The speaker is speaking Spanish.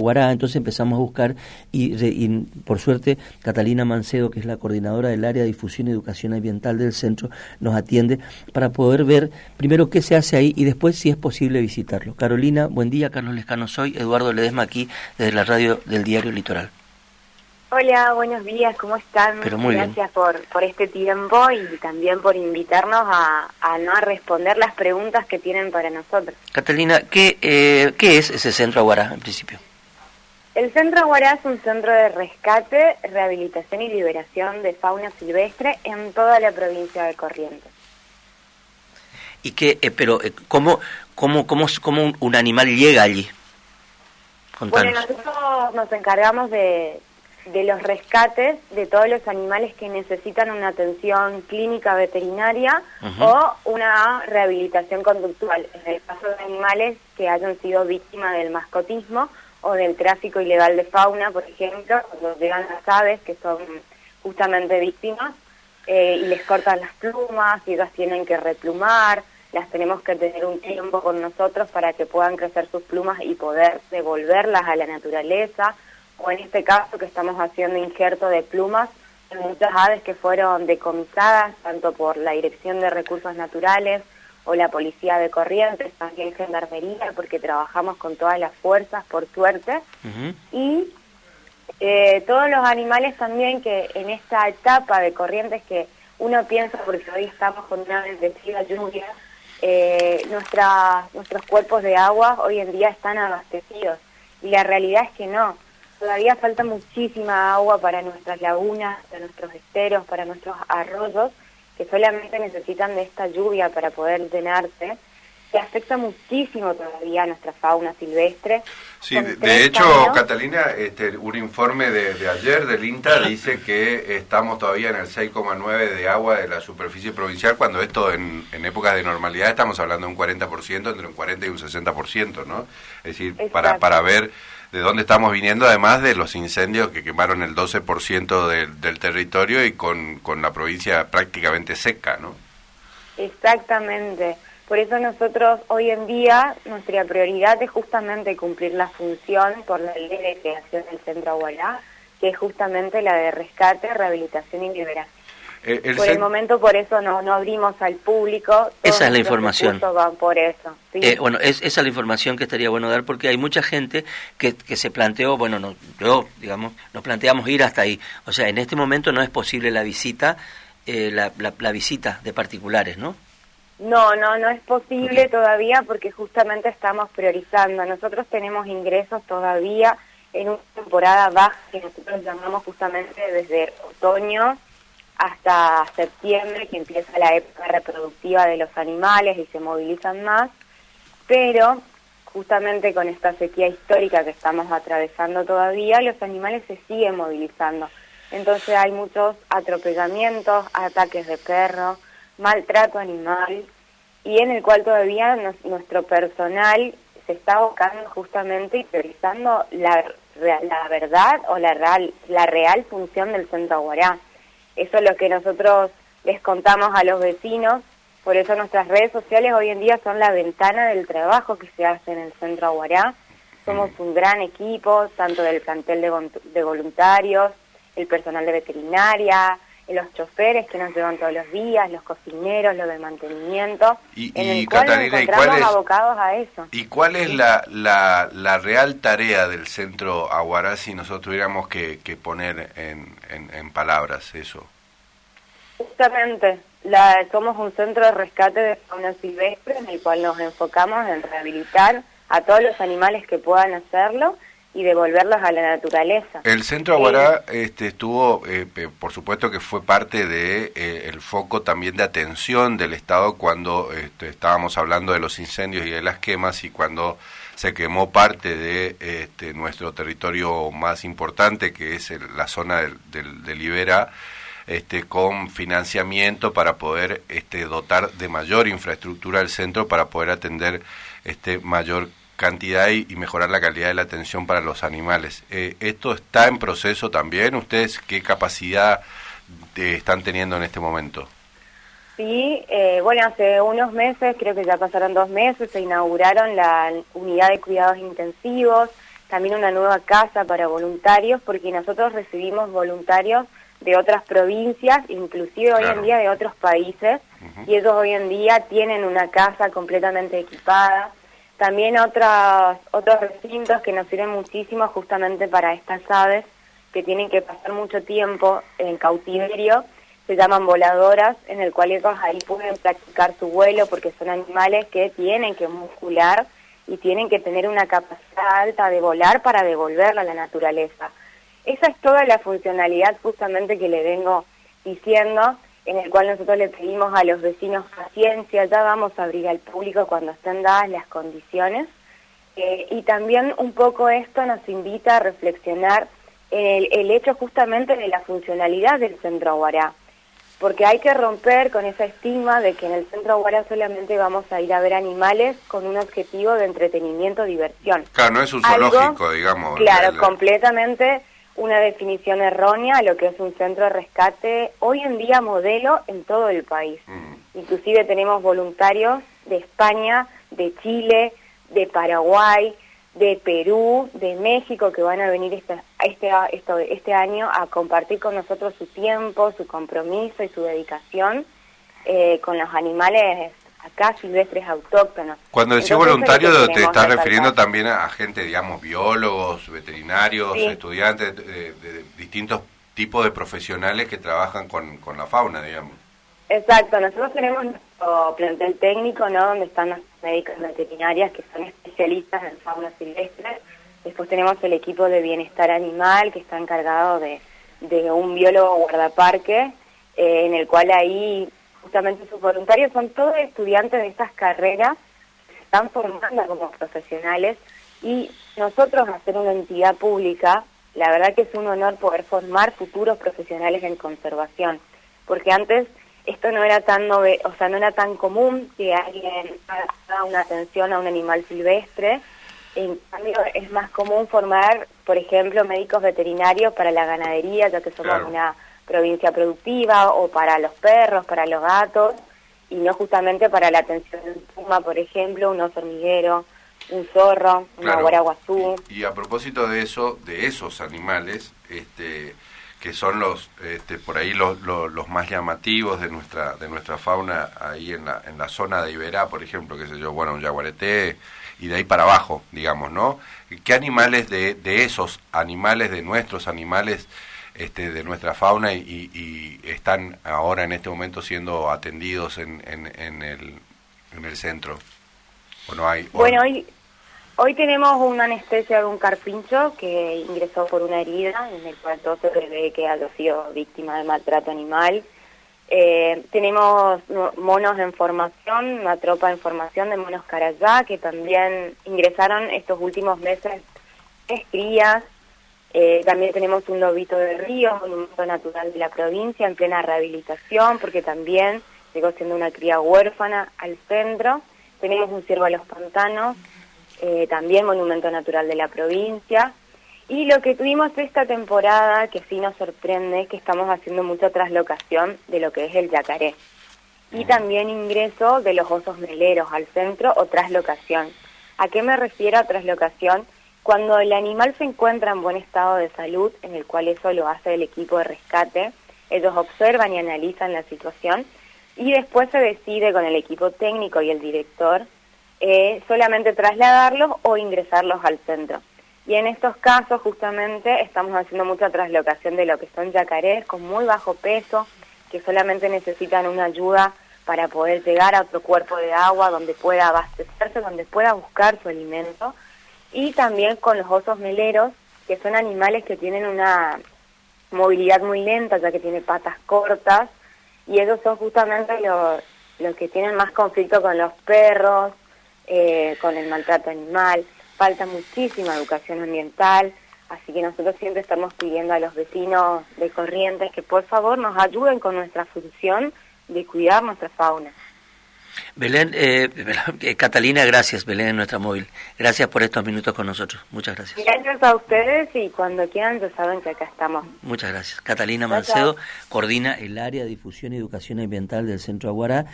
Guará, entonces empezamos a buscar y, por suerte Catalina Mancedo, que es la coordinadora del área de difusión y educación ambiental del centro, nos atiende para poder ver primero qué se hace ahí y después si es posible visitarlo. Carolina, buen día, Carlos Lescano soy, Eduardo Ledesma aquí desde la radio del diario Litoral. Hola, buenos días, ¿cómo están? Pero muy Gracias Por, por este tiempo y también por invitarnos a, a no a responder las preguntas que tienen para nosotros. Catalina, ¿qué, eh, ¿qué es ese centro Aguará en principio? El Centro Aguará es un centro de rescate, rehabilitación y liberación de fauna silvestre en toda la provincia de Corrientes. ¿Y qué, eh, pero eh, cómo, cómo, cómo, cómo un, animal llega allí? Bueno, nosotros nos encargamos de, de los rescates de todos los animales que necesitan una atención clínica veterinaria o una rehabilitación conductual, en el caso de animales que hayan sido víctimas del mascotismo o del tráfico ilegal de fauna, por ejemplo, cuando llegan las aves que son justamente víctimas eh, y les cortan las plumas y ellas tienen que replumar, las tenemos que tener un tiempo con nosotros para que puedan crecer sus plumas y poder devolverlas a la naturaleza, o en este caso que estamos haciendo injerto de plumas en muchas aves que fueron decomisadas tanto por la Dirección de Recursos Naturales, o la Policía de Corrientes, también Gendarmería, porque trabajamos con todas las fuerzas, por suerte. Y eh, todos los animales también que en esta etapa de Corrientes que uno piensa, porque hoy estamos con una bendecida lluvia, eh, nuestros cuerpos de agua hoy en día están abastecidos. Y la realidad es que no. Todavía falta muchísima agua para nuestras lagunas, para nuestros esteros, para nuestros arroyos que solamente necesitan de esta lluvia para poder llenarse, que afecta muchísimo todavía a nuestra fauna silvestre. Sí, de, hecho, Catalina, este, un informe de, ayer del INTA dice que estamos todavía en el 6,9 de agua de la superficie provincial, cuando esto en, en épocas de normalidad estamos hablando de un 40%, entre un 40 y un 60%, ¿no? Es decir, para, para ver de dónde estamos viniendo, además de los incendios que quemaron el 12% del, del territorio y con, con la provincia prácticamente seca, ¿no? Exactamente. Por eso nosotros hoy en día nuestra prioridad es justamente cumplir la función por la ley de creación del Centro Agualá, que es justamente la de rescate, rehabilitación y liberación. Eh, por el momento por eso no, no abrimos al público. Esa es la información. Van por eso. Eh, bueno, es, esa es la información que estaría bueno dar porque hay mucha gente que, que se planteó, bueno, no, yo, digamos, nos planteamos ir hasta ahí. O sea, en este momento no es posible la visita, eh, la, la, visita de particulares, ¿no? No, no, no es posible todavía porque justamente estamos priorizando. Nosotros tenemos ingresos todavía en una temporada baja que nosotros llamamos justamente desde otoño hasta septiembre, que empieza la época reproductiva de los animales y se movilizan más, pero justamente con esta sequía histórica que estamos atravesando todavía, los animales se siguen movilizando. Entonces hay muchos atropellamientos, ataques de perro, maltrato animal, y en el cual todavía nuestro personal se está abocando justamente y priorizando la, la verdad o la real, la real función del centro aguará eso es lo que nosotros les contamos a los vecinos, por eso nuestras redes sociales hoy en día son la ventana del trabajo que se hace en el Centro Aguará. Somos un gran equipo, tanto del plantel de, voluntarios, el personal de veterinaria, los choferes que nos llevan todos los días, los cocineros, los de mantenimiento, y, en el cual nos encontramos abocados a eso. ¿Y cuál es la, la, la, real tarea del Centro Aguará si nosotros tuviéramos que, que poner en, en, palabras eso? Justamente, la, somos un centro de rescate de fauna silvestre en el cual nos enfocamos en rehabilitar a todos los animales que puedan hacerlo y devolverlos a la naturaleza. El Centro Aguará este, estuvo, eh, por supuesto que fue parte de eh, el foco también de atención del Estado cuando este, estábamos hablando de los incendios y de las quemas y cuando se quemó parte de este, nuestro territorio más importante, que es la zona del, de Libera, este, con financiamiento para poder este, dotar de mayor infraestructura al centro para poder atender este, mayor cantidad y, mejorar la calidad de la atención para los animales. Eh, ¿Esto está en proceso también? ¿Ustedes qué capacidad eh, están teniendo en este momento? Sí, eh, bueno, hace unos meses, creo que ya pasaron dos meses, se inauguraron la unidad de cuidados intensivos, también una nueva casa para voluntarios, porque nosotros recibimos voluntarios de otras provincias, inclusive hoy en día de otros países, y ellos hoy en día tienen una casa completamente equipada. También otros, otros recintos que nos sirven muchísimo justamente para estas aves que tienen que pasar mucho tiempo en cautiverio, se llaman voladoras, en el cual ellos ahí pueden practicar su vuelo porque son animales que tienen que muscular y tienen que tener una capacidad alta de volar para devolverla a la naturaleza. Esa es toda la funcionalidad justamente que le vengo diciendo, en el cual nosotros le pedimos a los vecinos paciencia, ya vamos a abrir al público cuando estén dadas las condiciones. Eh, y también un poco esto nos invita a reflexionar en el, hecho justamente de la funcionalidad del Centro Aguará porque hay que romper con esa estigma de que en el Centro Aguara solamente vamos a ir a ver animales con un objetivo de entretenimiento, diversión. Claro, no es un zoológico, digamos. Claro, completamente una definición errónea a lo que es un centro de rescate hoy en día modelo en todo el país. Mm. Inclusive tenemos voluntarios de España, de Chile, de Paraguay, de Perú, de México, que van a venir este, este, este año a compartir con nosotros su tiempo, su compromiso y su dedicación eh, con los animales acá silvestres autóctonos. Cuando decís voluntario te estás refiriendo también a gente, digamos, biólogos, veterinarios, estudiantes, de, de, distintos tipos de profesionales que trabajan con, con la fauna, digamos. Exacto, nosotros tenemos nuestro plantel técnico, ¿no? Donde están las médicas veterinarias que son especialistas en fauna silvestre. Después tenemos el equipo de bienestar animal que está encargado de, de un biólogo guardaparque, eh, en el cual ahí justamente sus voluntarios son todos estudiantes de estas carreras se están formando como profesionales y nosotros hacer una entidad pública, la verdad que es un honor poder formar futuros profesionales en conservación, porque antes esto no era tan o sea, no era tan común que alguien haga una atención a un animal silvestre. En cambio, es más común formar, por ejemplo, médicos veterinarios para la ganadería, ya que somos una provincia productiva, o para los perros, para los gatos, y no justamente para la atención de un puma, por ejemplo, un oso hormiguero, un zorro, una guaraguazú. Y, y, a propósito de eso, de esos animales, este que son los este, por ahí los, los, más llamativos de nuestra de nuestra fauna ahí en la, en la zona de Iberá, por ejemplo, que sé yo, bueno, un jaguareté y de ahí para abajo, digamos, ¿no? ¿Qué animales de, de esos animales, de nuestros animales, este, de nuestra fauna y, y, están ahora en este momento siendo atendidos en, en, en, el, en el centro? ¿O no hay? Bueno, hoy Hoy tenemos una anestesia de un carpincho que ingresó por una herida, en el cual todo se prevé que haya sido víctima de maltrato animal. Eh, tenemos monos en formación, una tropa en formación de monos carayá, que también ingresaron estos últimos meses es crías. Eh, también tenemos un lobito de río, monumento natural de la provincia, en plena rehabilitación, porque también llegó siendo una cría huérfana al centro. Tenemos un ciervo a los pantanos, eh, también Monumento Natural de la provincia. Y lo que tuvimos esta temporada, que sí nos sorprende, es que estamos haciendo mucha traslocación de lo que es el yacaré. Y también ingreso de los osos meleros al centro o traslocación. ¿A qué me refiero a traslocación? Cuando el animal se encuentra en buen estado de salud, en el cual eso lo hace el equipo de rescate, ellos observan y analizan la situación y después se decide con el equipo técnico y el director eh, solamente trasladarlos o ingresarlos al centro. Y en estos casos justamente estamos haciendo mucha traslocación de lo que son yacarés con muy bajo peso, que solamente necesitan una ayuda para poder llegar a otro cuerpo de agua donde pueda abastecerse, donde pueda buscar su alimento. Y también con los osos meleros, que son animales que tienen una movilidad muy lenta, ya que tienen patas cortas, y ellos son justamente los, los que tienen más conflicto con los perros, eh, con el maltrato animal, falta muchísima educación ambiental, así que nosotros siempre estamos pidiendo a los vecinos de Corrientes que por favor nos ayuden con nuestra función de cuidar nuestra fauna. Belén, eh, eh, Catalina, gracias, Belén, nuestra móvil. Gracias por estos minutos con nosotros. Muchas gracias. Gracias a ustedes y cuando quieran ya saben que acá estamos. Muchas gracias. Catalina Mancedo coordina el área de difusión y educación ambiental del Centro Aguará.